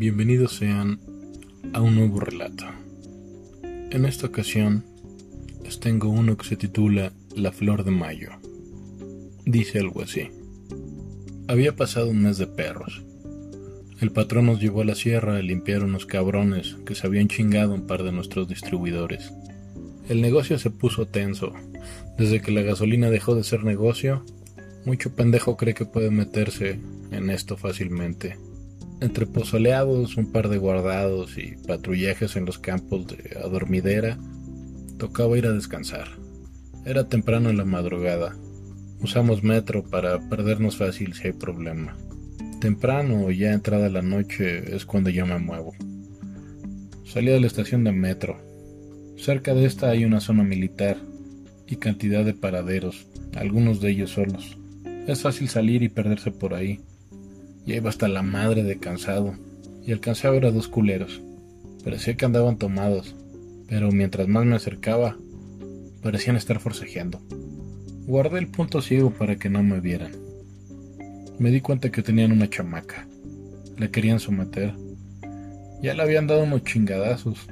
Bienvenidos sean a un nuevo relato. En esta ocasión les tengo uno que se titula La Flor de Mayo. Dice algo así. Había pasado un mes de perros. El patrón nos llevó a la sierra a limpiar unos cabrones que se habían chingado un par de nuestros distribuidores. El negocio se puso tenso. Desde que la gasolina dejó de ser negocio, mucho pendejo cree que puede meterse en esto fácilmente. Entre pozoleados, un par de guardados y patrullajes en los campos de adormidera, tocaba ir a descansar. Era temprano en la madrugada. Usamos metro para perdernos fácil si hay problema. Temprano o ya entrada la noche es cuando yo me muevo. Salí de la estación de metro. Cerca de esta hay una zona militar y cantidad de paraderos, algunos de ellos solos. Es fácil salir y perderse por ahí. Ya iba hasta la madre de cansado, y alcancé a ver a dos culeros. Parecía que andaban tomados, pero mientras más me acercaba, parecían estar forcejeando. Guardé el punto ciego para que no me vieran. Me di cuenta que tenían una chamaca. La querían someter. Ya le habían dado unos chingadazos.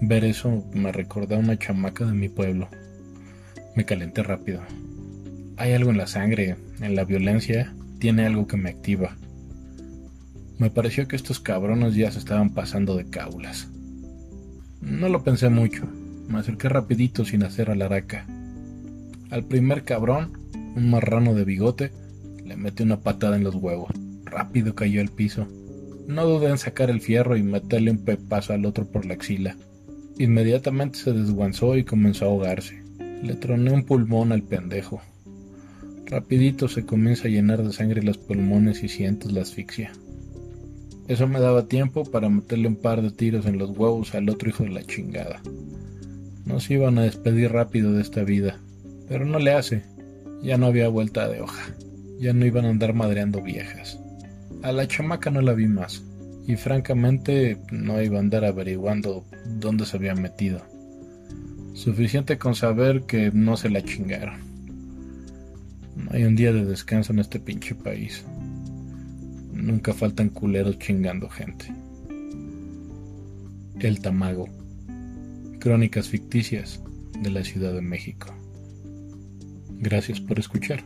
Ver eso me recordó a una chamaca de mi pueblo. Me calenté rápido. Hay algo en la sangre, en la violencia, tiene algo que me activa. Me pareció que estos cabrones ya se estaban pasando de cábulas. No lo pensé mucho, me acerqué rapidito sin hacer alaraca. Al primer cabrón, un marrano de bigote, le metí una patada en los huevos. Rápido cayó al piso. No dudé en sacar el fierro y meterle un pepazo al otro por la axila. Inmediatamente se desguanzó y comenzó a ahogarse. Le troné un pulmón al pendejo. Rapidito se comienza a llenar de sangre los pulmones y sientes la asfixia. Eso me daba tiempo para meterle un par de tiros en los huevos al otro hijo de la chingada. Nos iban a despedir rápido de esta vida, pero no le hace. Ya no había vuelta de hoja. Ya no iban a andar madreando viejas. A la chamaca no la vi más, y francamente no iba a andar averiguando dónde se había metido. Suficiente con saber que no se la chingaron. Hay un día de descanso en este pinche país. Nunca faltan culeros chingando gente. El Tamago. Crónicas ficticias de la Ciudad de México. Gracias por escuchar.